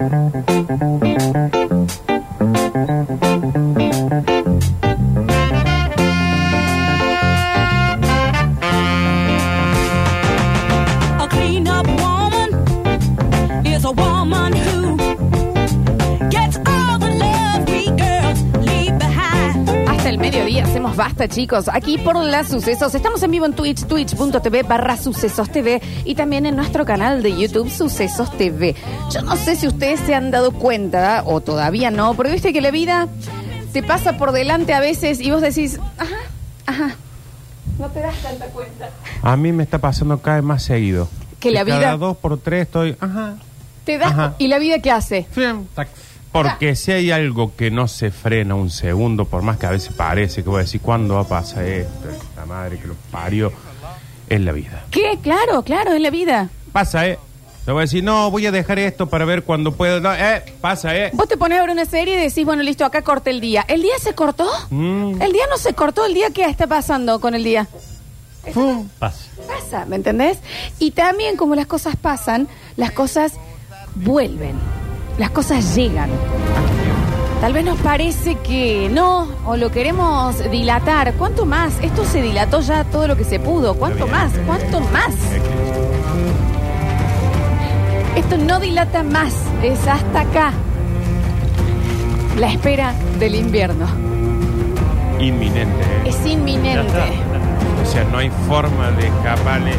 Thank you. Basta, chicos. Aquí por las sucesos. Estamos en vivo en Twitch, twitch.tv barra sucesos TV y también en nuestro canal de YouTube Sucesos TV. Yo no sé si ustedes se han dado cuenta o todavía no, pero viste que la vida te pasa por delante a veces y vos decís, ajá, ajá. No te das tanta cuenta. A mí me está pasando cada vez más seguido. Que la Cada vida- dos por tres estoy. Ajá. Te das Ajá. y la vida qué hace. Porque si hay algo que no se frena un segundo, por más que a veces parece que voy a decir, ¿cuándo va a pasar esto? La madre que lo parió. Es la vida. ¿Qué? Claro, claro, es la vida. Pasa, ¿eh? Te voy a decir, no, voy a dejar esto para ver cuando puedo. No, eh, pasa, ¿eh? Vos te pones a ver una serie y decís, bueno, listo, acá corté el día. ¿El día se cortó? Mm. El día no se cortó, el día qué está pasando con el día. Pasa. Pasa, ¿me entendés? Y también como las cosas pasan, las cosas vuelven, las cosas llegan. Tal vez nos parece que no, o lo queremos dilatar. ¿Cuánto más? Esto se dilató ya todo lo que se pudo. ¿Cuánto más? ¿Cuánto más? Esto no dilata más, es hasta acá. La espera del invierno. Inminente, ¿eh? Es inminente. O sea, no hay forma de escaparle.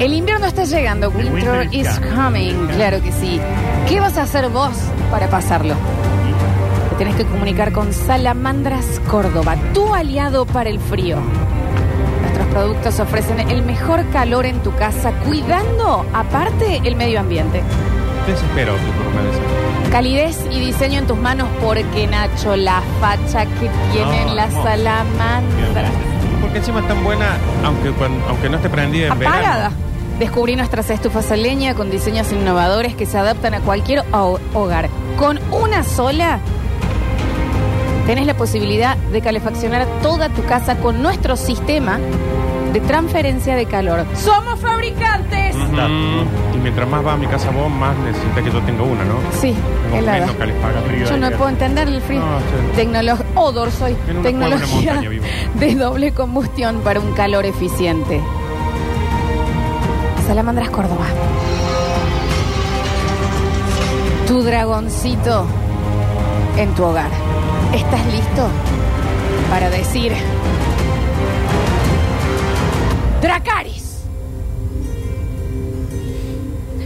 El invierno está llegando. Winter, winter is coming. coming. Claro que sí. ¿Qué vas a hacer vos para pasarlo? Te tenés que comunicar con Salamandras Córdoba, tu aliado para el frío. Nuestros productos ofrecen el mejor calor en tu casa, cuidando, aparte, el medio ambiente. Desespero. Calidez y diseño en tus manos, porque Nacho, la facha que tienen No, las hermoso. salamandras. Porque encima es tan buena, aunque, aunque no esté prendida en Apagada. verano. Descubrí nuestras estufas a leña con diseños innovadores que se adaptan a cualquier ho- hogar. Con una sola tenés la posibilidad de calefaccionar toda tu casa con nuestro sistema de transferencia de calor. ¡Somos fabricantes! Ujú. Y mientras más va a mi casa vos, más necesita que yo tenga una, ¿no? Sí, Tengo helada. menos calefacción. Frío. Yo no puedo entender el frío. No, sí. Tecnología. Odor soy. En una cueva, Tecnología una montaña vivo. de doble combustión para un calor eficiente. Salamandras Córdoba. Tu dragoncito en tu hogar. ¿Estás listo para decir Dracaris?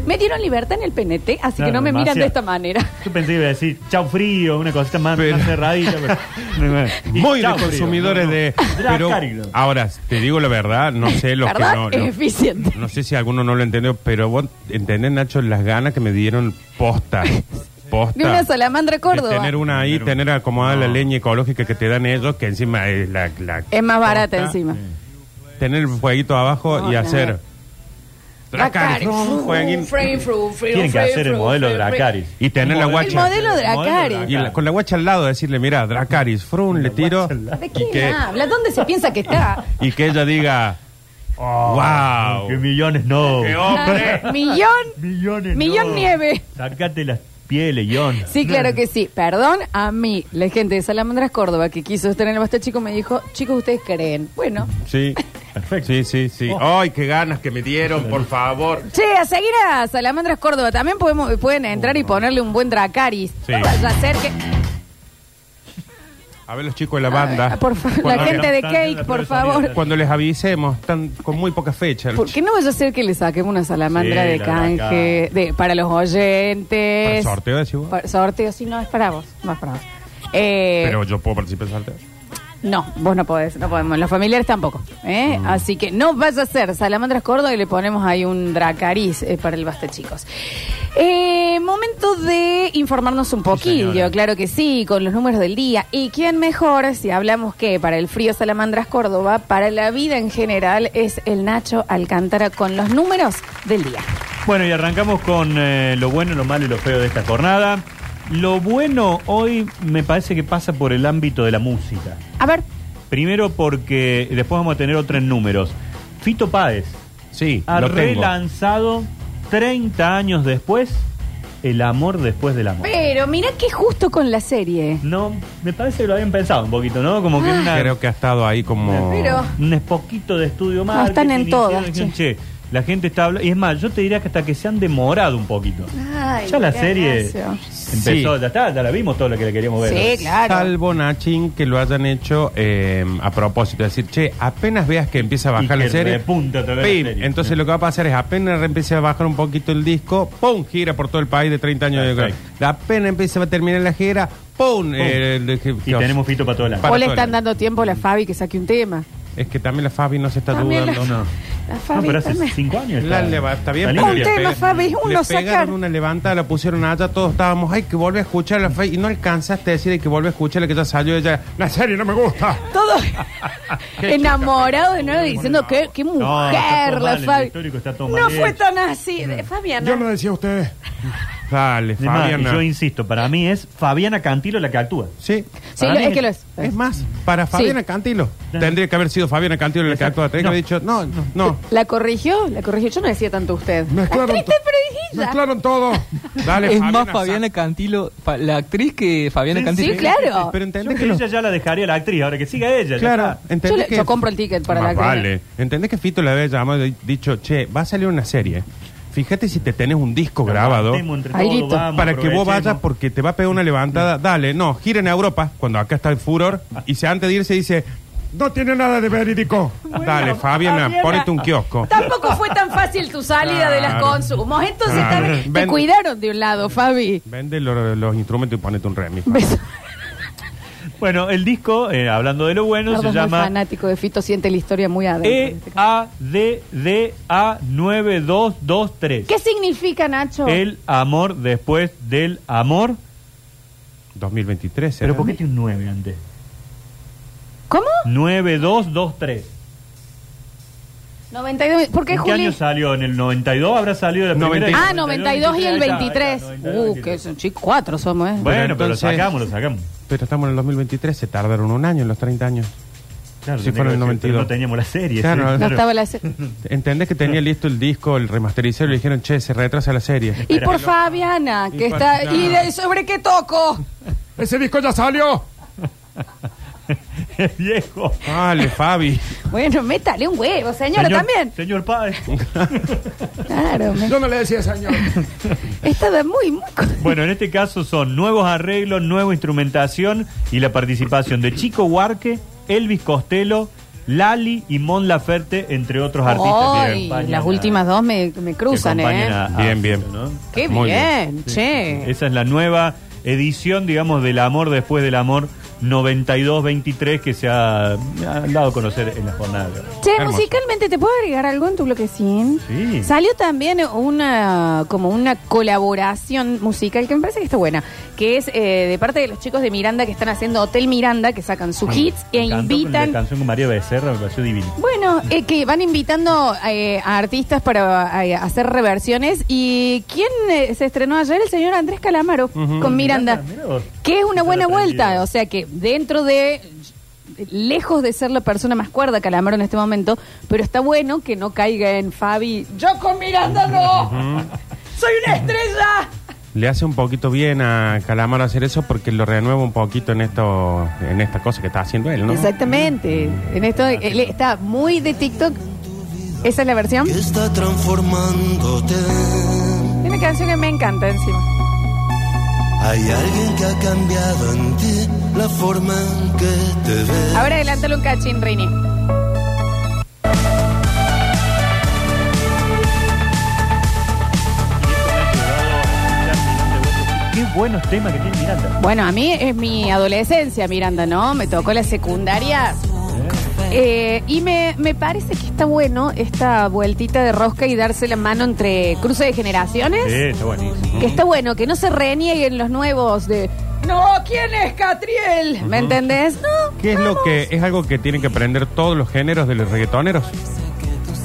Me dieron libertad en el PNT, así que no me miran demasiado. de esta manera. Yo pensé que iba a decir chau frío, una cosita más, Pero- más cerradita. Pero, Y Muy de chau frío, consumidores no, no. de. Pero ahora, te digo la verdad, no sé los que ¿Verdad? no. Es no- eficiente. No sé si alguno no lo entendió, pero vos entendés, Nacho, las ganas que me dieron posta. Posta. De una salamandra De Córdoba. tener una ahí, Tener acomodada la leña ecológica que te dan ellos, que encima es la. la Es más barata posta. encima. Tener el fueguito abajo No, y no. hacer. Dracaris. Tienen que hacer el modelo Dracaris. Y tener la El guacha. modelo Dracaris. Y la- con la guacha al lado, decirle, mira, Dracaris, frun, le tiro. ¿De Y quién que, habla? ¿Dónde se piensa que está? y que ella diga, wow. ¡Qué millones no! ¡Qué hombre! Millón, ¡Millones millón no! nieve. Sácate las pieles, Ion. Sí, claro que sí. Perdón, a mí, la gente de Salamandras Córdoba que quiso estar en el Basta Chico me dijo, chicos, ¿ustedes creen? Bueno. Sí, Perfecto. sí, sí, sí. Oh. ¡Ay, qué ganas que me dieron, por favor! Che, a seguir a Salamandras Córdoba. También podemos, pueden entrar y ponerle un buen Dracaris. Sí. No vaya a ser que... A ver los chicos de la banda. Ah, por favor, la Cuando- gente de Cake, por favor. Cuando les avisemos, están con muy poca fecha. ¿Por qué no vaya a ser que le saquemos una salamandra Sí, de la canje de, para los Para oyentes? el sorteo, decís vos. Para- sorteo, sí, no, es para vos. No es para vos. Eh, Pero yo puedo participar en el sorteo. No, vos no podés, no podemos. Los familiares tampoco. ¿eh? Mm. Así que no vas a hacer Salamandras Córdoba y le ponemos ahí un Dracariz eh, para el Basta, chicos. Eh, momento de informarnos un poquillo, señora. claro que sí, con los números del día. ¿Y quién mejor, si hablamos que para el frío Salamandras Córdoba, para la vida en general, es el Nacho Alcántara con los números del día? Bueno, y arrancamos con eh, lo bueno, lo malo y lo feo de esta jornada. Lo bueno hoy me parece que pasa por el ámbito de la música. A ver, Primero porque después vamos a tener otros números. Fito Páez Sí, ha lo tengo. relanzado 30 años después el amor después del amor. Pero mira que justo con la serie. No, me parece que lo habían pensado un poquito, ¿no? Como que una, Creo que ha estado ahí como... Pero- un poquito de estudio más. están en todas, che. La gente está hablando. Y es más, yo te diría que hasta que se han demorado un poquito. Ay, ya la qué serie empezó, Sí. ya está, ya la vimos todo lo que le queríamos ver. Sí, claro. Salvo Nachin que lo hayan hecho eh, a propósito, es decir, che, apenas veas que empieza a Y bajar que la serie, repunta otra vez pim, la serie. entonces lo que va a pasar es apenas empiece a bajar un poquito el disco, pum, gira por todo el país de 30 años de apenas empieza a terminar la gira, pum, eh, el- el- Y tenemos fito para todo el año. Para o le todo el están dando tiempo a la Fabi que saque un tema. Es que también la Fabi no se está También la- dudando. No. La No, Fabi pero hace también. cinco años. La leva- está bien, Está pero Un le tema, pega- Fabi, uno le pegaron una levantada, la pusieron allá, todos estábamos, ay, que vuelve a escuchar la Fabi, y no alcanzaste a decir que vuelve a escuchar la que ya salió ella, la serie no me gusta. Todo Qué enamorado de nuevo diciendo que qué No, mujer está todo la mal, el Fabi. histórico está todo mal No fue tan así. Fabiana. decía ustedes. Dale, Es más, Fabiana. yo insisto, para mí es Fabiana Cantilo la que actúa. Sí. Sí, Para lo- mí es que lo es. Es más, para Fabiana Sí. Cantilo. Tendría que haber sido Fabiana Cantilo la que Exacto. actúa. Tendría que No. haber dicho, no, no, no. ¿La corrigió? La corrigió. Yo no decía tanto usted. Mezclaron Actriz to- de prodigiosa. Mezclaron todo. Dale, Es más Fabiana. Cantilo, fa- la actriz que Fabiana Sí, Cantilo. Sí, claro. Pero Yo entendés que ella ya la dejaría a la actriz, ahora que siga ella. ya Claro, está. Yo, entendés le- que... yo compro el ticket para Más la Vale. ¿Entendés que Fito le había llamado y dicho, che, va a salir una serie? Fíjate si te tenés un disco Nos grabado entre Ahí todos, vamos, para que vos aprovechemos. vayas porque te va a pegar una levantada. Dale, no, gira en Europa, cuando acá está el furor, y se antes de irse dice, no tiene nada de verídico. Dale, Fabiana, Fabiana. ponete un kiosco. Tampoco fue tan fácil tu salida de las Claro. consumos. Entonces Claro. también te Ven. cuidaron de un lado, Fabi. Vende lo- los instrumentos y ponete un remix. Beso. Bueno, el disco, eh, hablando de lo bueno, se es muy llama fanático de Fito, siente la historia muy adentro. E en este caso. EADDA9223. ¿Qué significa, Nacho? El amor después del amor. 2023. Pero ¿será? ¿por qué tiene un 9 antes? ¿Cómo? 9223. 92. ¿Por qué, ¿En qué Juli? año salió? ¿En el 92 habrá salido la primera? 92. Ah, 92 y el 23. Ahí está, ahí está, Uh, 92, que son chicos, cuatro somos, ¿eh? Bueno, pero entonces- lo sacamos, lo sacamos. Pero estamos en el 2023, se tardaron un año en los 30 años. Claro, Sí, tenía fueron que en decir, 92. pero No teníamos la serie. Claro, sí, No estaba la se- ¿Entendés que tenía listo el disco, el remasterizado? Y le dijeron, che, se retrasa la serie. Y por Fabiana, que Y por- está. no. ¿Y de- sobre qué toco? ¡Ese disco ya salió! Viejo. Dale, Fabi. Bueno, métale un huevo, señora, Señor- también. Señor padre. Claro, me- no le decía señor. estaba muy, muy. co- Bueno, en este caso son nuevos arreglos, nueva instrumentación y la participación de Chico Huarque, Elvis Costello, Lali y Mon Laferte, entre otros artistas. Ay, acompañan las a- últimas dos me, me que cruzan, acompañan ¿eh? a- a Bien, bien. Qué Muy bien, che. Esa es la nueva edición, digamos, del amor después del amor 92-23 que se ha, ha dado a conocer en la jornada. Che, Hermoso. musicalmente, ¿te puedo agregar algo en tu bloquecín? Sí. Salió también una como una colaboración musical que me parece que está buena, que es eh, de parte de los chicos de Miranda que están haciendo Hotel Miranda, que sacan sus hits e con invitan... La canción con María Becerra me pareció divina. Bueno, eh, que van invitando eh, a artistas para eh, hacer reversiones. ¿Y quién eh, se estrenó ayer? El señor Andrés Calamaro con Miranda. Miranda. Que es una buena vuelta. O sea que dentro de. Lejos de ser la persona más cuerda Calamaro en este momento, pero está bueno que no caiga en Fabi. ¡Yo con Miranda no! ¡Soy una estrella! Le hace un poquito bien a Calamaro hacer eso porque lo renueva un poquito en esto, en esta cosa que está haciendo él, ¿no? Exactamente. En esto él está muy de TikTok. ¿Esa es la versión? que está transformándote. Tiene una canción que me encanta encima. Hay alguien que ha cambiado en ti la forma en que te ves. Ahora adelántalo un cachín, Rini. Qué buenos temas que tiene Miranda. Bueno, a mí es mi adolescencia, Miranda, ¿no? Me tocó la secundaria. Eh, y me, me parece que está bueno esta vueltita de rosca y darse la mano entre cruce de generaciones. Sí, está buenísimo. Que está bueno, que no se renieguen los nuevos de. No, ¿quién es Catriel? ¿Me entendés? No. ¿Qué es lo que es algo que tienen que aprender todos los géneros de los reggaetoneros?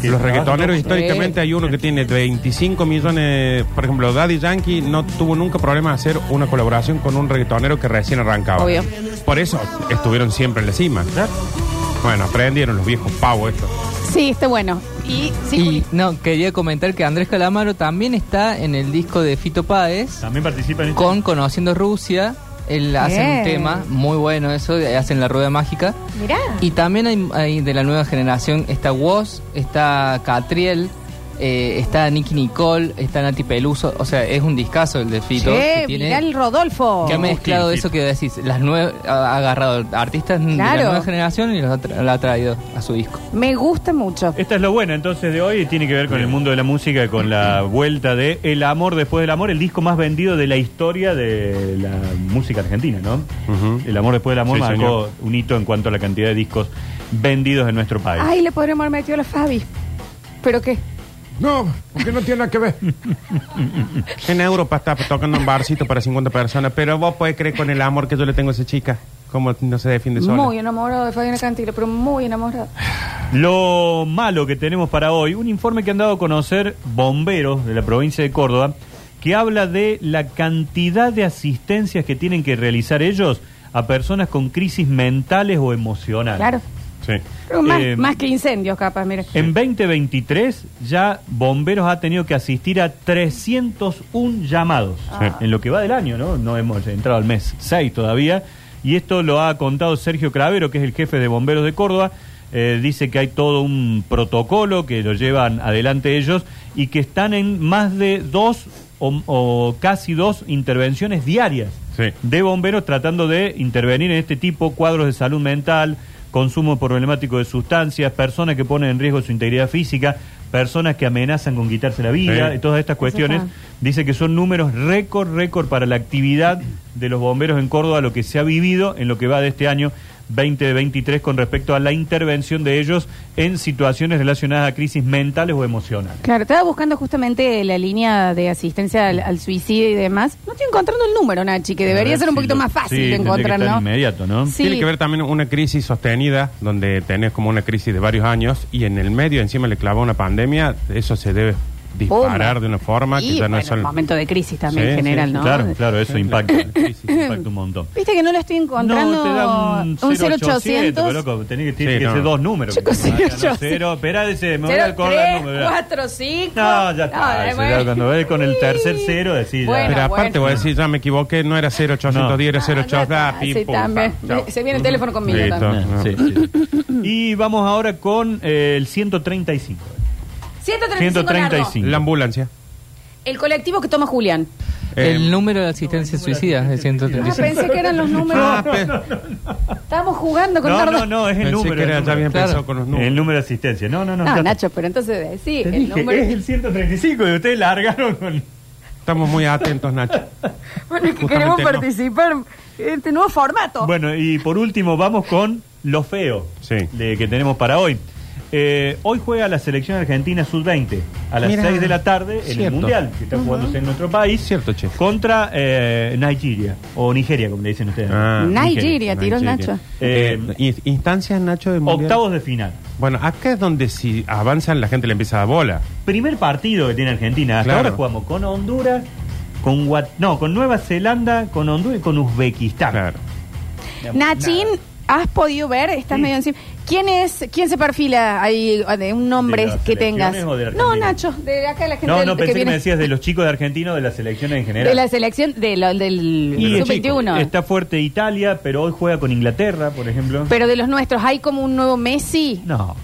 Que Los trabajan reggaetoneros históricamente hay uno que tiene 25 millones, por ejemplo, Daddy Yankee no tuvo nunca problema de hacer una colaboración con un reggaetonero que recién arrancaba. Obvio. Por eso estuvieron siempre en la cima. Bueno, aprendieron los viejos pavos esto. Sí, está bueno. Y, sí, Y Juli. no, quería comentar que Andrés Calamaro también está en el disco de Fito Páez También participa en este. con Conociendo Rusia. Él hace Bien. un tema muy bueno, eso, hacen la rueda mágica. Mirá. Y también hay, hay de la nueva generación, está Woz, está Catriel, eh, está Nicky Nicole, está Nati Peluso. O sea, es un discazo el de Fito. Che, que mirá el Rodolfo. que ha mezclado eso que decís, las nueve, ha agarrado artistas de la nueva generación y los ha, tra- la ha traído a su disco. Me gusta mucho. Esta es lo bueno entonces de hoy y tiene que ver con el mundo de la música, con la vuelta de El amor después del amor, el disco más vendido de la historia de la música argentina, ¿no? El amor después del amor Sí, marcó señor. un hito en cuanto a la cantidad de discos vendidos en nuestro país. Ay, le podríamos haber metido a la Fabi. ¿Pero qué? No, porque no tiene nada que ver. en Europa está tocando un barcito para 50 personas, pero vos podés creer con el amor que yo le tengo a esa chica. Cómo no se defiende sola. Muy enamorado de Fabiana Cantilo, pero muy enamorado. Lo malo que tenemos para hoy, un informe que han dado a conocer bomberos de la provincia de Córdoba, que habla de la cantidad de asistencias que tienen que realizar ellos a personas con crisis mentales o emocionales. Claro. Sí. Más, Eh, más que incendios, capaz, mire. En 2023 ya Bomberos ha tenido que asistir a 301 llamados Sí. en lo que va del año, ¿no? No hemos entrado al mes 6 todavía. Y esto lo ha contado Sergio Cravero, que es el jefe de Bomberos de Córdoba. Eh, dice que hay todo un protocolo que lo llevan adelante ellos y que están en más de dos o, o casi dos intervenciones diarias Sí. de bomberos tratando de intervenir en este tipo, cuadros de salud mental, consumo problemático de sustancias, personas que ponen en riesgo su integridad física, personas que amenazan con quitarse la vida, Sí. y todas estas cuestiones. Dice que son números récord, récord para la actividad de los bomberos en Córdoba, lo que se ha vivido en lo que va de este año 2023 con respecto a la intervención de ellos en situaciones relacionadas a crisis mentales o emocionales. Claro, estaba buscando justamente la línea de asistencia al, al suicidio y demás. No estoy encontrando el número, Nachi, que debería A ser un si poquito lo- más fácil sí, de que encontrar, estar ¿no? inmediato, ¿no? Sí. Tiene que ver también una crisis sostenida, donde tenés como una crisis de varios años y en el medio encima le clava una pandemia, eso se debe disparar Pum. de una forma que y, ya no bueno, es solo... momento de crisis también Sí, en general, sí, ¿no? Claro, claro, eso impacta. impacta un montón. Viste que no lo estoy encontrando. No, te da un, 0800. 0800. pero loco, tenés que, tiene Sí, que no. ser dos números. Chicos, porque no, 0800. cero, espera, dice, me voy a acordar el 03, número. 4, 5. No, ya está. eso ya cuando ves con el tercer cero, decís Bueno, ya. Pero aparte bueno. voy a decir, ya me equivoqué, no era 0810, era 08, ah, pim, sí, pum, también. pam, chao. Se viene el teléfono conmigo Listo. también. Sí, sí. Y vamos ahora con eh, el 135. 135. 135. La ambulancia. El colectivo que toma Julián. Eh, el número de asistencia suicida es Ah, 135. pensé que eran los números. ah, Estábamos jugando con No, no, no, es el pensé número. que era, el ya habían número. pensado con los números. El número de asistencia. No, no, no. Nacho, pero entonces sí, Te el dije, número. es el 135 y ustedes largaron con... Estamos muy atentos, Nacho. Bueno, es que Justamente queremos no. participar en este nuevo formato. Bueno, y por último vamos con lo feo Sí. de- que tenemos para hoy. Eh, hoy juega la selección argentina sub-20 a las Mira, 6 de la tarde en el. Mundial que está jugándose en nuestro país. Cierto, che. Contra eh, Nigeria, o Nigeria, como le dicen ustedes. Ah, Nigeria, tiró el Nigeria. Nacho. Eh, Eh, in- instancias, Nacho, de mundial. Octavos de final. Bueno, acá es donde si avanzan la gente le empieza a dar bola. Primer partido que tiene Argentina. Hasta Claro. ahora jugamos con Honduras, con Guat- no, con Nueva Zelanda, con Honduras y con Uzbekistán. Claro. Nachín, ¿has podido ver? Estás Sí. medio encima. ¿Quién es, quién se perfila ahí de un nombre ¿De las que tengas? selecciones o de la no, Argentina? Nacho, de acá la gente No, del- no, pensé que, viene me decías de los chicos de Argentina o de las selecciones en general. de la selección de lo- del Y sub-21. Está fuerte Italia, pero hoy juega con Inglaterra, por ejemplo. Pero de los nuestros, ¿hay como un nuevo Messi? no.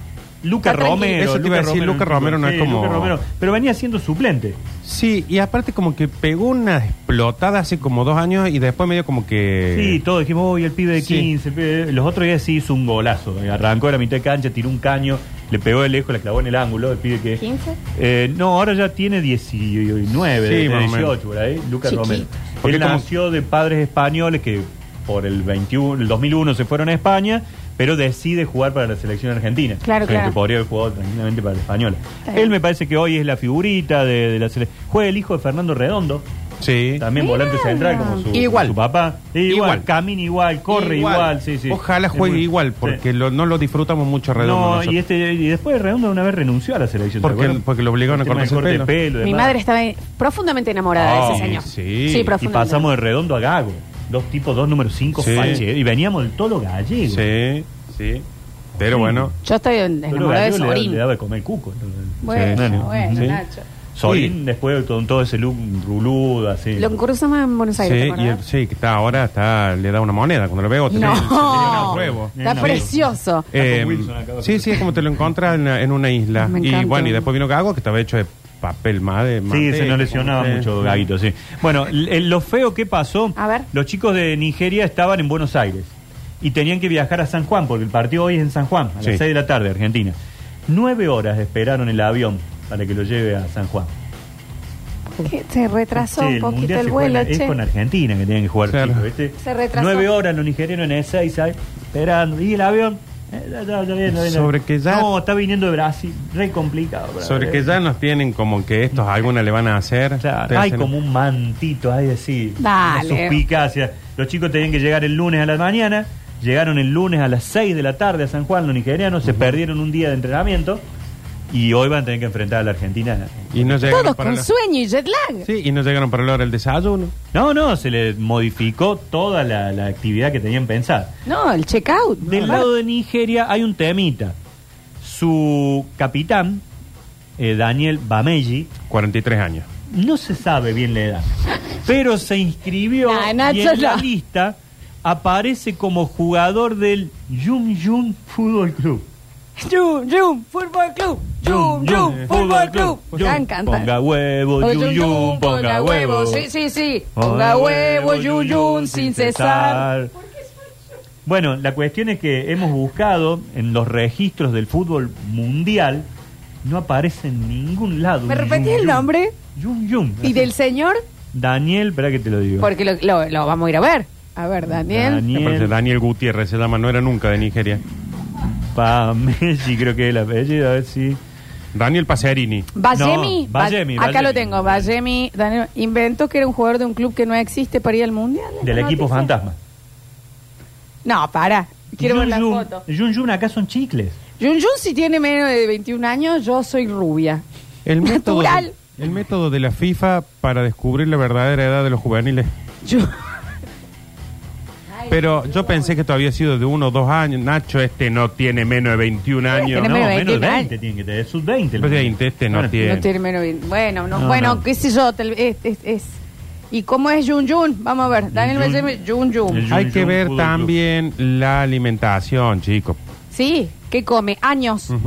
Luca Está tranquilo. Romero. Eso te iba a decir, Luca Romero no es como- Luca Romero, pero venía siendo suplente. Sí, y aparte como que pegó una explotada hace como dos años y después medio como que... Sí, todos dijimos, hoy el pibe de Sí. 15. el pibe de-". Los otros días sí hizo un golazo. Arrancó de la mitad de cancha, tiró un caño, le pegó de lejos, le clavó en el ángulo. El pibe que. ¿15? Eh, no, ahora ya tiene 19, Sí, de- más o 18 menos. por ahí. Lucas Chiquito. Romero. Porque Él como- nació de padres españoles que por el 21, el 2001 se fueron a España, pero decide jugar para la selección argentina. Claro, Que claro. podría haber jugado tranquilamente para la española. Él me parece que hoy es la figurita de, de la selección. Juega el hijo de Fernando Redondo. Sí. También Mira. volante central como su, Igual. su papá. Igual, Igual. camina igual, corre igual, sí, sí. Ojalá juegue muy- igual, sí. porque lo- no lo disfrutamos mucho redondo No, nosotros. y, este, y después Redondo una vez renunció a la selección. ¿te Porque- lo obligaron a del cortarse el corte de pelo. y Mi madre estaba profundamente enamorada de ese señor. sí. Y profundamente. pasamos de Redondo a Gago. Dos tipos, dos números cinco, Sí. fache, y veníamos del todo gallego. Sí, sí. Pero bueno, Yo estoy enamorada de Gallego le, da- Sorín. le daba de comer cuco. Bueno, Sí. bueno, Sí. Nacho. Sorín Sí. después con todo ese look ruludo, así. Lo cruzamos en Buenos sí, Aires, ¿te y el- acordás? sí, que está ahora está, le da una moneda. Cuando lo veo, No. huevo. Está precioso. Eh, Wilson acá. sí, sí, es como te lo encuentras en, en una isla. Me y encanta. bueno, y después vino Gago, que estaba hecho de papel madre. Sí, se nos lesionaba mucho Gaguito, sí. Bueno, l- lo feo que pasó, A ver. los chicos de Nigeria estaban en Buenos Aires y tenían que viajar a San Juan, porque el partido hoy es en San Juan, a Sí. las 6 de la tarde, Argentina. Nueve horas esperaron el avión para que lo lleve a San Juan. Que se retrasó Sí, un el poquito el vuelo, Es che. con Argentina que tienen que jugar Claro. chicos, ¿viste? Se retrasó. Nueve horas los nigerianos en Ezeiza esperando. ¿Y el avión? Eh, ya, ya, ya viene, ya viene. Sobre que ya- No, está viniendo de Brasil. Re complicado. Sobre que ya nos tienen como que estos alguna le van a hacer. Claro, hay hacen- como un mantito, hay así. Dale. Suspicacia. Los chicos tenían que llegar el lunes a la mañana. Llegaron el lunes a las 6 de la tarde a San Juan, los nigerianos. Se perdieron un día de entrenamiento. Y hoy van a tener que enfrentar a la Argentina. Y no llegaron Todos para con la- sueño y jet lag. Sí, y no llegaron para la hora del desayuno. No, no, se les modificó toda la, la actividad que tenían pensada. No, el checkout. Del ¿verdad? lado de Nigeria hay un temita. Su capitán, eh, Daniel Bameji, 43 años. no se sabe bien la edad, pero se inscribió Nah, Nacho, y en la no. lista aparece como jugador del Yum Yum Fútbol Club. Yum, Yum, Fútbol Club. Yum, Yum, Fútbol Club. Yum, Me encanta. Ponga huevo, Oh, Yum Yum, ponga huevo. Sí, sí, sí. Ponga huevo, Yum, Yum, sin cesar. Bueno, la cuestión es que hemos buscado en los registros del fútbol mundial, no aparece en ningún lado. ¿Me repetís Yum el nombre? Yum Yum. ¿Y del señor? Daniel, espera que te lo digo. Porque lo, lo- lo vamos a ir a ver. A ver, Daniel. Daniel. Me parece Daniel Gutiérrez se llama, no era nunca de Nigeria. Pameji, creo que es el apellido, a ver si. Daniel Pacerini. Vallemi. No, Acá Vallemi. lo tengo. Vallemi. Daniel inventó que era un jugador de un club que no existe para ir al mundial. Del ¿La equipo noticia? fantasma. No, para. Quiero ver la Yun. foto. Yun Yun acá son chicles. Jun Jun, si tiene menos de 21 años, yo soy rubia. El método, Natural. el método de la FIFA para descubrir la verdadera edad de los juveniles. Yo- Pero yo pensé que esto había sido de uno o dos años. Nacho, este no tiene menos de 21 años. Tiene No, menos de menos de 20, 20 tiene que tener. Sub 20. Pues de 20 este no tiene. No tiene menos de 20. Bueno, no, No, bueno, no. qué sé yo. tal- es, es- es- ¿Y cómo es Jun Jun? Vamos a ver. Daniel Jun- Jun Jun. El- Hay Jun que Jun ver Fútbol Club. también la alimentación, chicos. Sí, ¿qué come? Años.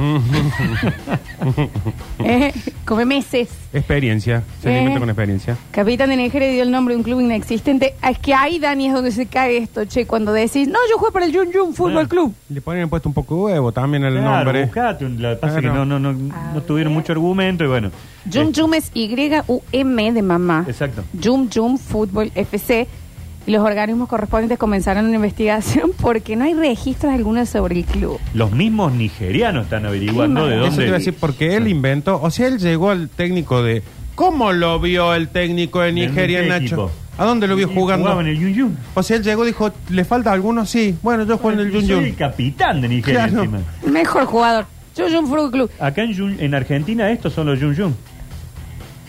Eh, Come meses. Experiencia. Se Eh. alimenta con experiencia. Capitán de Nigeria dio el nombre de un club inexistente. Ah, Es que ahí, Dani, es donde se cae esto, che. Cuando decís, no, yo juego para el Jun Jun Fútbol Ah. Club. Le ponen puesto un poco de huevo también el Claro, nombre. buscate un- que pasa es Claro. que no, no, no, A no tuvieron ver. mucho argumento y bueno. Jum eh, Jum es Y-U-M de mamá. Exacto. Jum Jum Fútbol FC. Y los organismos correspondientes comenzaron una investigación porque no hay registros algunos sobre el club. Los mismos nigerianos están averiguando de mal. Eso te iba a dónde. decir, porque él inventó, o sea, él llegó al técnico de... ¿Cómo lo vio el técnico de Nigeria, ¿De qué Nacho? equipo? ¿A dónde lo vio Y jugando? Jugaba en el Yun Yun. O sea, él llegó y dijo, ¿le falta alguno? Sí. Bueno, yo juego en el Yo Yun soy Yun. el capitán de Nigeria Claro. encima. Mejor jugador. Jum Fútbol Club. Acá en, Yun- en Argentina estos son los Yun Yun.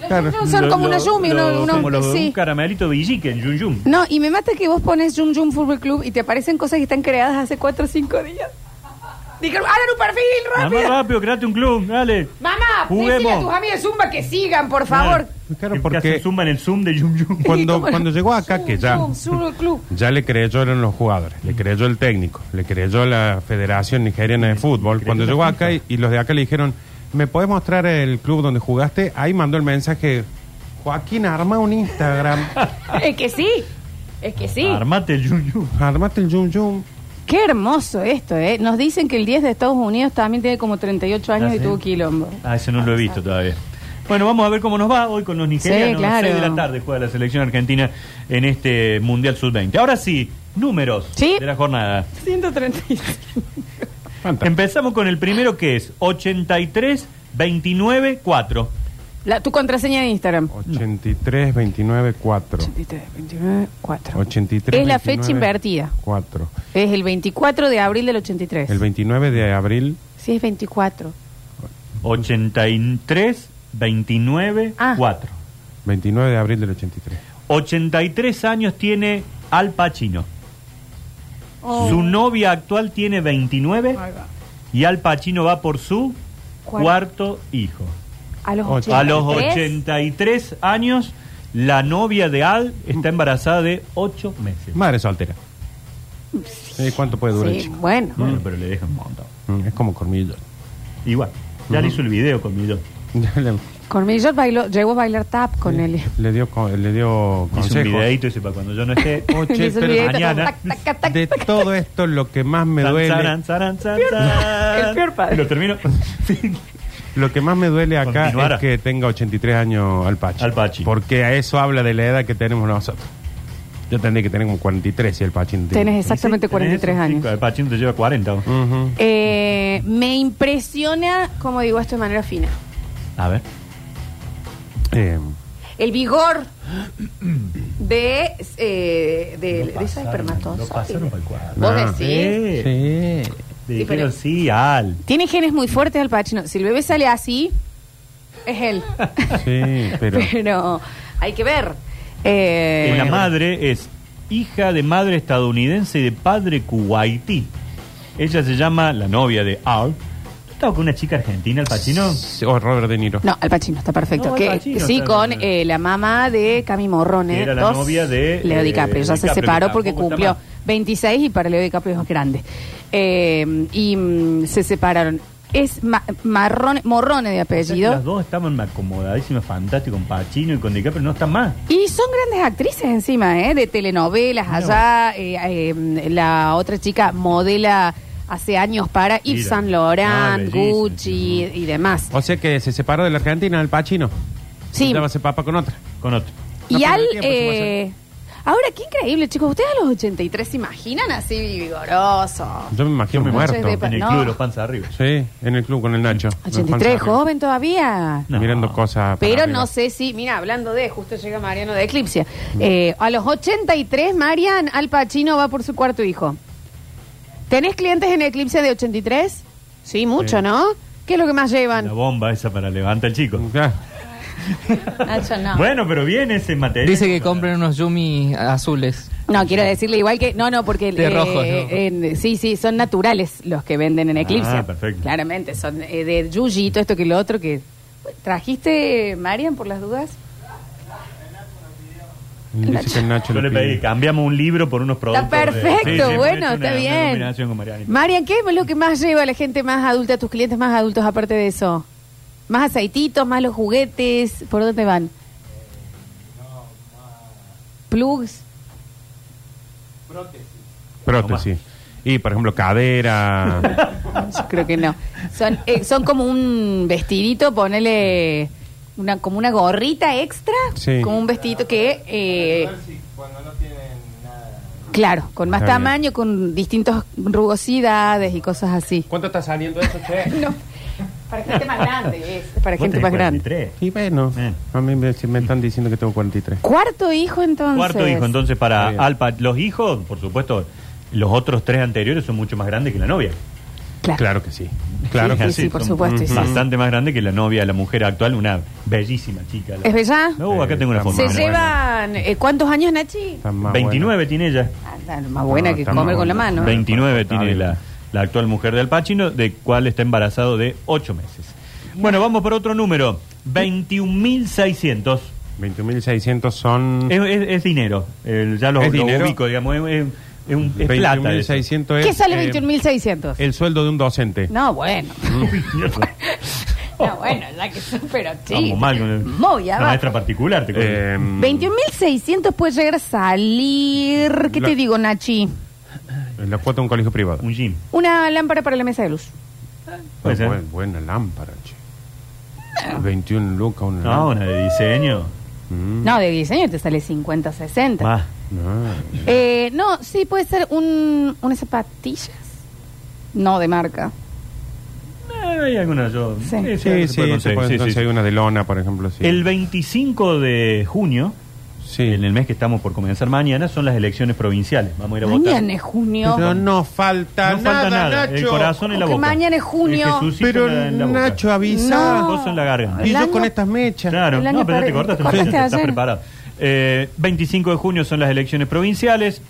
Claro. Son Lo- como una Yumi. uno- uno- como los, sí. un caramelito Villique en Yun Yun. No, y me mata que vos pones Jum Jum Fútbol Club y te aparecen cosas que están creadas hace 4 o 5 días. Dijeron, hagan un perfil, Mamá, rápido. rápido, create un club, dale. Mamá, Juguemos. decile a tus amigas Zumba que sigan, por favor. Claro, Que- que porque- hacen zumba en el Zoom de Yun Yun. Cuando, ¿Cómo? cuando llegó acá, que ya, Zoom, Zoom Club. ya le creyeron los jugadores, le creyó el técnico, le creyó la Federación Nigeriana de Fútbol. Cuando llegó acá y, y los de acá le dijeron, ¿me podés mostrar el club donde jugaste? Ahí mandó el mensaje, Joaquín, arma un Instagram, Es que sí. Es que sí. Armate el Yun Yun. armate el Yum Yum. Qué hermoso esto, ¿eh? Nos dicen que el 10 de Estados Unidos también tiene como 38 años ¿Ah, y tuvo quilombo. Ah, ese no lo he visto todavía. Bueno, vamos a ver cómo nos va hoy con los nigerianos. Sí, claro. 6 de la tarde juega la selección argentina en este Mundial Sub-20. Ahora sí, números Sí. de la jornada. 135. Fantástico. Empezamos con el primero que es 83 29 4. La, tu contraseña de Instagram. 83, 29, 4. 83, 29, 4. 83, Es la 29, fecha invertida. 4. Es el 24 de abril del 83. El 29 de abril, Sí, es 24. 83 29 Ah. 4. 29 de abril del 83. 83 años tiene Al Pacino. Oh. Su novia actual tiene 29 Ahí va. Y Al Pacino va por su Cuarto. cuarto hijo. A los Ocho. A los 83. 83 años, la novia de Al está embarazada de 8 meses. Madre soltera. Eh, ¿Cuánto puede durar? Sí, chico? bueno. Bueno, pero le dejan un montón. Mm, Es como Cormillo. Igual. Ya le hizo el video con mi le, Con Millos bailó, llegó a bailar tap con él. le dio, co- le dio Hizo un consejos. videito ese para cuando yo no esté. Hizo el pero videito, mañana- tac, tac, tac, tac, de tac. todo esto, lo que más me duele, Zaran, zaran, zan, zan. el peor padre. Y lo termino. lo que más me duele acá Continuará. es que tenga 83 años al Pachi. Al Pachi. Porque a eso habla de la edad que tenemos nosotros. Yo tendría que tener como 43 si el Pachi no tiene. Tenés exactamente Sí, 43 tenés un años. El Pachín te lleva 40. Ujú. Eh, me impresiona, como digo esto de manera fina, A ver. Eh, el vigor de, eh, de, de esa Lo espermatozoide. pasaron para el cuadro. ¿Vos No. decís? Sí. sí. Le Sí, dijeron pero- sí, Al. Tiene genes muy fuertes al Pacino. Si el bebé sale así, es él. Sí, pero. Pero hay que ver. Eh, la madre es hija de madre estadounidense y de padre kuwaití. Ella se llama la novia de Al. ¿Tú estabas con una chica argentina, el Pachino? O Robert De Niro. No, Al Pacino, está perfecto. No, Al que, Pacino sí, está con bien. eh, la mamá de Cami Morrone. Que era la dos, novia de, Leo eh, DiCaprio. Ya se DiCaprio, separó que porque tampoco está cumplió mal. 26 y para Leo DiCaprio es grande. Eh, y mm, se separaron. Es ma- marrone, morrone de Las apellido. dos estaban acomodadísimas, fantásticos, con Pachino y con DiCaprio, no están más. Y son grandes actrices encima, ¿eh? De telenovelas allá. eh, eh, la otra chica modela hace años para Yves Mira. Saint Ah, Laurent, bellísima. Gucci y demás. O sea que se separó de la Argentina, el Pachino. Sí. Ya va a ser papá con otra. Con otro. No y al... tiempo, eh, ahora, qué increíble, chicos. ¿Ustedes a los 83 se imaginan así vigoroso? Yo me imagino me muerto. En el No. club de los panzas arriba. Sí, en el club con el Nacho. 83, joven todavía. No. Mirando cosas. para Pero arriba. no sé si, mira, hablando de, justo llega Mariano de Eclipse. Eh, a los 83, Marian, Al Pacino va por su cuarto hijo. ¿Tenés clientes en Eclipse de 83? Sí, mucho, Sí. ¿no? ¿Qué es lo que más La llevan? bomba esa para levantar el chico. Nacho, no. Bueno, pero viene ese material. Dice que compren unos Yumi azules. No, quiero decirle igual que. No, no, porque. De rojo, de rojo. en- sí, sí, son naturales los que venden en Eclipse. Ah, perfecto. Claramente, son eh, de Yuji, todo esto que lo otro que. ¿Trajiste, Marian, por las dudas? Dice que el Nacho Yo le pedí, cambiamos un libro por unos productos. Está de- perfecto, Sí, sí, hemos bueno, hecho está una bien. combinación con Marianita. Marian, ¿qué es lo que más lleva a la gente más adulta, a tus clientes más adultos, aparte de eso? ¿Más aceititos, más los juguetes? ¿Por dónde van? ¿Plugs? Prótesis. Y, por ejemplo, cadera. Yo creo que no. Son, eh, son como un vestidito, ponele una, como una gorrita extra, Sí. como un vestidito que... eh, Claro, con más Está bien. tamaño, con distintas rugosidades y cosas así. ¿Cuánto está saliendo eso, che? No, para gente más grande, es para gente tenés más grande. 43. Y bueno, Eh. a mí me, me están diciendo que tengo 43. Cuarto hijo entonces. Cuarto hijo, entonces para. Alpa. Los hijos, por supuesto, los otros tres anteriores son mucho más grandes que la novia. Claro. Claro que sí. Claro Sí, que sí, por supuesto, sí. Bastante más grande que la novia, la mujer actual, una bellísima chica. La- ¿Es bella? No, acá tengo una foto. Se llevan... eh, ¿Cuántos años, Nachi? Está más 29 tiene ella. Ah, más buena No, que comer con la mano. 29 Está tiene la, la actual mujer de Al Pacino, de cual está embarazado de 8 meses. Bueno, vamos por otro número. 21.600. 21.600 son. Es, es- es dinero. El- ya lo, ¿Es lo dinero? ubico, digamos. Es, es- un- es plata. eso. 21.600 es. ¿Qué sale eh, 21.600? El sueldo de un docente. No, bueno. No, bueno, ya que son, pero sí. Vamos mal con el- Muy la abajo. maestra particular. Te cuento. Eh, 21.600 puede llegar a salir. ¿Qué La- te digo, Nachi? la cuota de un colegio privado. un gym. Una lámpara para la mesa de luz. Puede ser. Buen- buena lámpara, che. 21 lucas una No, lámpara. una de diseño. Mm, No, de diseño te sale 50, 60. Más. no. Eh, no, sí, puede ser un, unas zapatillas. No, de marca. Eh, hay algunas yo. Sí. Sí, sí, se conseguir, puede sí, sí, sí. una de lona, por ejemplo. Sí. El 25 de junio, Sí. en el mes que estamos por comenzar mañana, son las elecciones provinciales. Vamos a ir a votar. Mañana es junio. Pero no falta No nada, falta nada. Nacho. El corazón en la boca. mañana es junio. El Pero en la- en la boca. Nacho, avisa. No. Coso en la garganta. Y yo con estas mechas. Claro, no, pero ya te cortaste, te cortaste ya estás preparado. Eh, 25 de junio son las elecciones provinciales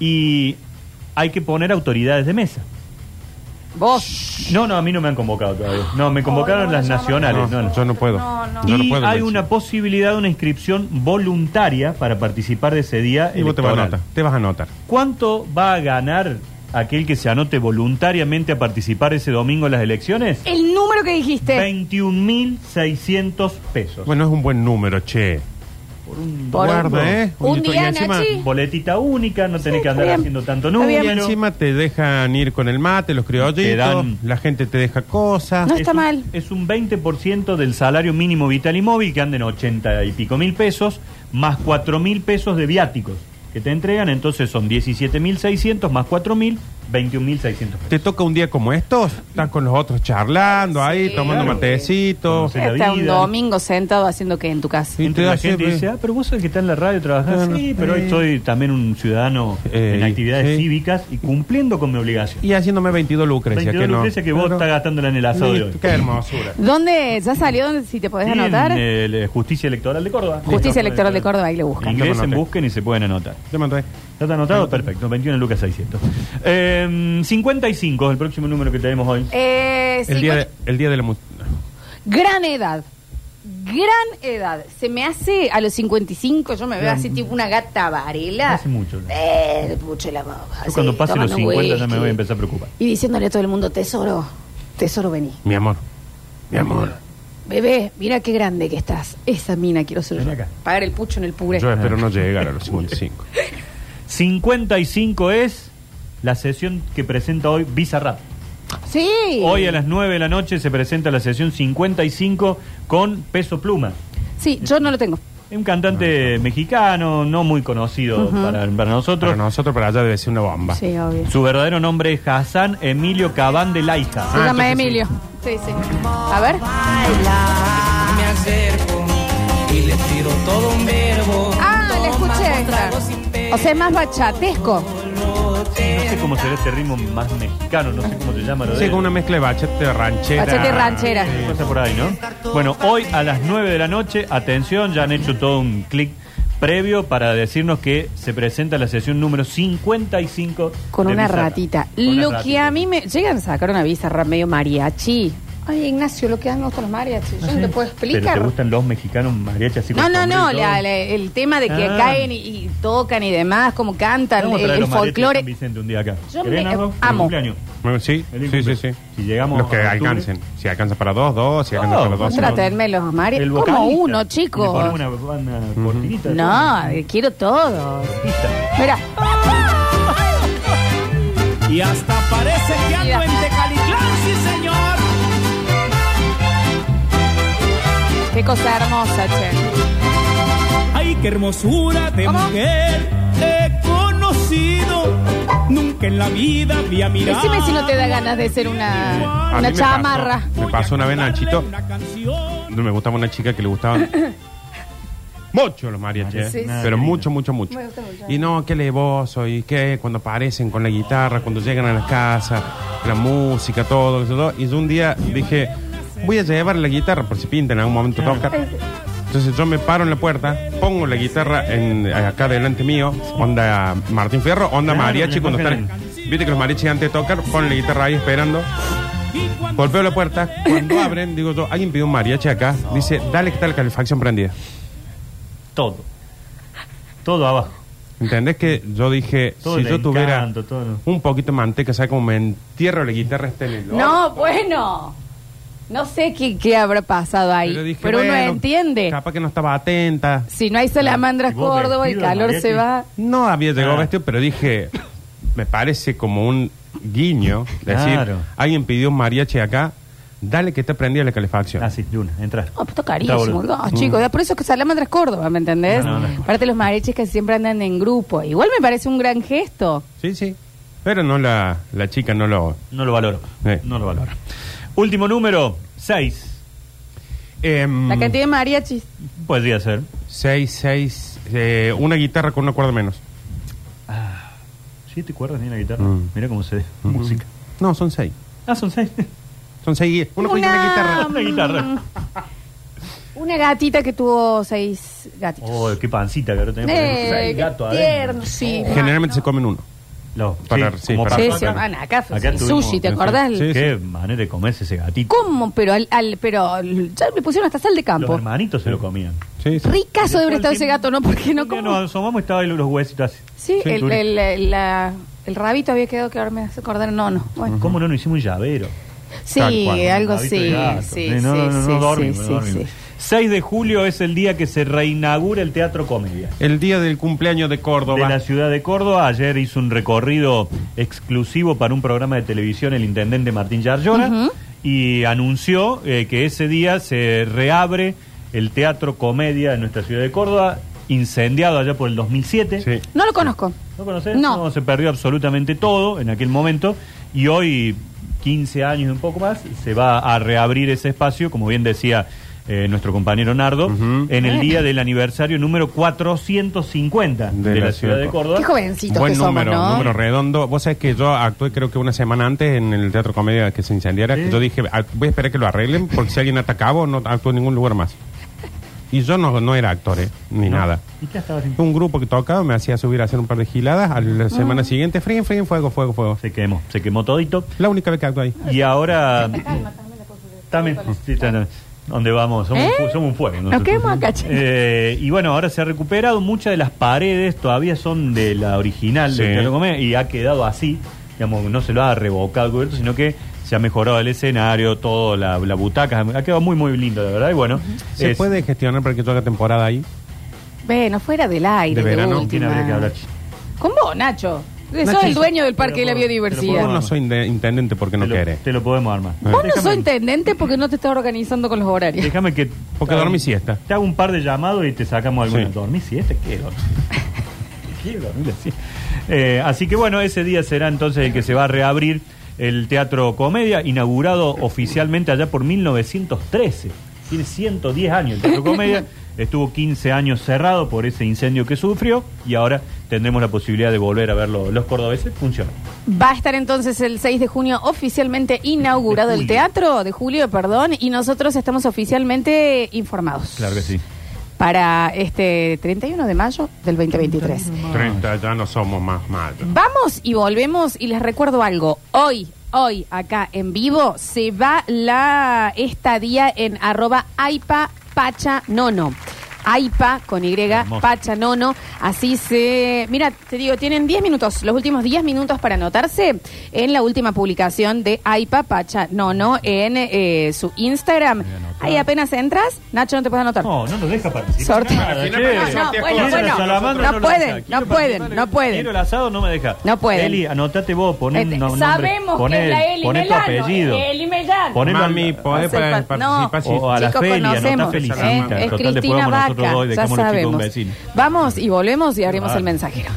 y hay que poner autoridades de mesa. Vos. No, no, a mí no me han convocado todavía. No, me convocaron Oh, no, las nacionales. No, no, no. yo no puedo. No, no. Yo no y puedo, hay una posibilidad de una inscripción voluntaria para participar de ese día Y vos te vas a electoral. anotar. Te vas a anotar. ¿Cuánto va a ganar aquel que se anote voluntariamente a participar ese domingo en las elecciones? El número que dijiste. 21.600 pesos. Bueno, es un buen número, che. Por un Por Guarda, domingo. ¿eh? Un Y día, encima- Nachi. Boletita única, no tenés Sí, que está andar bien. haciendo tanto Está bien. Y número. encima te dejan ir con el mate, los criollitos, Te dan- la gente te deja cosas. No Es está un- mal. Es un 20% del salario mínimo vital y móvil, que anda en 80 y pico mil pesos, más 4 mil pesos de viáticos que te entregan, entonces son 17.600 más 4 mil, 21.600 pesos. Te toca un día como estos, estás con los otros charlando ahí, Sí. tomando Claro. matecito. Conocer la Está un vida. domingo sentado haciendo que en tu casa. Sí. Entonces te la hace- gente dice, ah, pero vos sos el que está en la radio trabajando. Bueno, sí, pero eh. hoy soy también un ciudadano Eh, en actividades sí. cívicas y cumpliendo con mi obligación. Y haciéndome 22 lucrecia, 22 que no. Lucrecia que vos estás gastándola en el asado de hoy. Listo, Qué hermosura. ¿Dónde? ¿Ya salió? ¿Dónde- Si te podés Sí, anotar. en el, eh, Justicia Electoral de Córdoba. Justicia Electoral de Córdoba, ahí lo buscan. Yo me Ingresen, busquen y se pueden anotar. Te mando ahí. ¿Ya está anotado? Perfecto. 21 lucas 600. Eh, 55 es el próximo número que tenemos hoy. Eh, El día, de, 50 el día de la mu- Gran edad. Gran edad. Se me hace a los 55, yo me veo Gran- así tipo una gata varela. Hace mucho. Eh, mucho la boca. Yo cuando pase los tomando 50 ya me voy a empezar a preocupar. Y diciéndole a todo el mundo, tesoro, tesoro, vení. Mi amor. Mi amor. Bebé, mira qué grande que estás. Esa mina quiero ser yo. acá. Pagar el pucho en el puré. Yo espero no llegar a los 55. 55 es la sesión que presenta hoy Bizarrap. Sí. Hoy a las 9 de la noche se presenta la sesión 55 con Peso Pluma. Sí, yo no lo tengo. Es un cantante mexicano, no muy conocido para, para nosotros. Para nosotros, para allá debe ser una bomba. Sí, obvio. Su verdadero nombre es Hassan Emilio Cabán de Laija. Se Ah, llama Emilio. Sí, sí. A ver. Me acerco y le tiro todo un verbo. O sea, es más bachatesco. No sé cómo será este ritmo más mexicano, no sé cómo se llama. Lo de Sí, con una mezcla de bachete ranchera. Bachete ranchera. Sí, pasa por ahí, ¿no? Bueno, hoy a las 9 de la noche, atención, ya han hecho todo un clic previo para decirnos que se presenta la sesión número 55 Con de una ratita. Con una Lo que a mí me. Llegan a sacar una bizarra medio mariachi. Ay, Ignacio, lo que dan con los mariachis. Yo no te puedo ¿Pero te explicar. gustan los mexicanos mariachis así No, no, no, la- la- el tema de que Ah. caen y, y tocan y demás, como cantan, el, el folclore. Vicente un día acá. Yo ¿Querés, me- amo. Bueno, Sí, sí, sí, sí. Si llegamos Los que a alcancen. Si alcanza para dos, dos. Si alcanza No, para dos, contra- no. Trátenme los mariachis. Como uno, chicos. una, una cortinita. No, eh, quiero todo. Mira, Y hasta parece que ando en Tecalitlán, cosa hermosa, che. Ay, qué hermosura de ¿Cómo? mujer he conocido. Nunca en la vida había mirado. Decime si no te da ganas de ser una, A una mí me chamarra. pasó- Me pasó una vez, Nachito. No me gustaba una chica que le gustaban mucho los mariachis, Sí, ¿eh? sí. pero mucho, mucho, mucho. Me gusta mucho. Y no, qué levoso, y qué, cuando aparecen con la guitarra, cuando llegan a la casa, la música, todo, eso, todo. Y yo un día dije, voy a llevar la guitarra por si pinta en algún momento tocar. Entonces yo me paro en la puerta, pongo la guitarra en, acá delante mío, onda Martín Fierro, onda Claro, mariachi, le cuando cogen están... Viste que los mariachis antes de tocar, ponen la guitarra ahí esperando. Golpeo la puerta, cuando abren, digo yo, alguien pidió un mariachi acá, dice, dale que está la calefacción prendida. Todo. Todo abajo. ¿Entendés que yo dije, Todo si el yo tuviera encanto, todo. un poquito de manteca, ¿sabes cómo me entierro la guitarra este en el No, bueno. No sé qué, qué habrá pasado ahí. Pero uno bueno, entiende. Capaz que no estaba atenta. Si no hay salamandras ¿Y vos Córdoba, el vestido calor se va. No había llegado Ah. vestido, pero dije, me parece como un guiño. Decir, Claro. alguien pidió un mariachi acá, dale que está prendida la calefacción. Ah, sí, de una, entra. Oh, pues está carísimo. No, chicos, por eso es que salamandras Córdoba, ¿me entendés? No, no, no. Aparte los mariachis que siempre andan en grupo. Igual me parece un gran gesto. Sí, sí. Pero no la, la chica no lo... No lo valoro. Sí. No lo valoro. Último número, 6. Em, La cantidad de mariachis. Podría ser. Seis, seis, eh, una guitarra con una cuerda menos. Ah, ¿Siete cuerdas ni la guitarra? Mm. Mira cómo se ve. Música. No, son seis. Ah, son seis. Son seis. Uno con Una- una guitarra. Una guitarra. Una gatita que tuvo seis gatitos. Oh, qué pancita que ahora tenemos. Eh, Seis qué gatos tierno, sí. Generalmente se comen uno. Para- sí, sí, como para- Sí, sí, acá. tuvimos- sushi, ¿te acordás? Sí, Qué manera de comerse ese gatito. ¿Cómo? Pero al, al- pero ya le pusieron hasta sal de Los campo. hermanitos se lo comían. Sí, sí. Ricazo haber estado ese gato, ¿no? Porque no Un día como. nos asomamos y estaba ahí los huesitos así. Sí, Sí, el, Turi. el, el- la- el rabito había quedado que ahora me hace acordar. No, no. Bueno. ¿Cómo no nos hicimos un llavero? Sí, Tal cual, algo Rabito de sí. gato. Sí, no, no, no, sí, no dormimos, sí, no sí, dormimos. sí. 6 de julio es el día que se reinaugura el Teatro Comedia. El día del cumpleaños de De Córdoba. la ciudad de Córdoba, ayer hizo un recorrido exclusivo para un programa de televisión el intendente Martín Yarlora Ujú. y anunció eh, que ese día se reabre el Teatro Comedia en nuestra ciudad de Córdoba, incendiado allá por el 2007. Sí. No lo conozco. ¿No conoces? No. se perdió absolutamente todo en aquel momento y hoy, 15 años y un poco más, se va a reabrir ese espacio, como bien decía eh, nuestro compañero Nardo, en el día del aniversario número 450 de, la, ciudad de Córdoba. Qué jovencitos Buen que somos, número, ¿no? número redondo. Vos sabés que yo actué creo que una semana antes en el Teatro Comedia que se incendiara, que yo dije, "Ah, voy a esperar que lo arreglen porque si alguien atacaba no actúo en ningún lugar más. Y yo no, no era actor, eh, ni ¿No? nada. ¿Y qué? Un grupo que tocaba me hacía subir a hacer un par de giladas. A la semana siguiente, frío, frío, fuego, fuego, fuego. Se quemó, se quemó todito. La única vez que actué ahí. Y ahora... También, sí, está- ¿Dónde vamos? Somos, ¿Eh? un fu- somos un fuego. Nos quedamos acá. Eh, y bueno, ahora se ha recuperado. Muchas de las paredes todavía son de la original Sí. Teatro Comedia y ha quedado así. Digamos, no se lo ha revocado cubierto, sino que se ha mejorado el escenario, todo, la, la butaca. Ha quedado muy, muy lindo, de verdad. Y bueno, ¿Se es- puede gestionar para que yo haga temporada ahí? Bueno, fuera del aire. De verano, última. ¿Quién habría que hablar? Con vos, Nacho. Sos el dueño del Parque de la Biodiversidad. Yo no soy inde- intendente porque no te, lo, quiere. te lo podemos armar. Vos no Déjame- sos intendente porque no te estás organizando con los horarios. Déjame que. Porque dormí siesta. Te hago un par de llamados y te sacamos alguna. Sí. ¿Dormí siesta? ¿Qué dormir? ¿Qué dormir así? Eh, así que bueno, ese día será entonces el que se va a reabrir el Teatro Comedia, inaugurado oficialmente allá por 1913. Tiene 110 años el Teatro Comedia. Estuvo 15 años cerrado por ese incendio que sufrió y ahora tendremos la posibilidad de volver a verlo. Los cordobeses funcionan. Va a estar entonces el 6 de junio oficialmente inaugurado el teatro, de julio, perdón, y nosotros estamos oficialmente informados. Claro que sí. Para este 31 de mayo del 2023. 30 ya no somos más malos. Vamos y volvemos y les recuerdo algo. Hoy, hoy, acá en vivo, se va la estadía en arroba aipa pacha nono. Aipa con Y, Hermoso. Pacha Nono. Así se. Mira, te digo, tienen 10 minutos, los últimos 10 minutos para anotarse en la última publicación de Aipa Pacha Nono en eh, su Instagram. Ahí apenas entras. Nacho, no te puedes anotar. No, no nos deja participar. Sorteo. Nada, che. No, sortea bueno, bueno, Quiero la salamandra, no pueden, deja. no Quiero pueden, participar, no pueden. Quiero el asado, no me deja. No pueden. Eli, anotate vos, poné Este, no- nombre, sabemos poné- que es la Eli poné tu Melano, apellido. Eli Melano. Al- Mami, podés No, pa- participar si- O a la Chicos, Feli, conocemos. Felicita. ¿eh? Es Total, después Cristina vamos nosotros Vaca, dos y ya dejamos los chicos sabemos. Vamos y volvemos y abrimos Ah. el mensajero.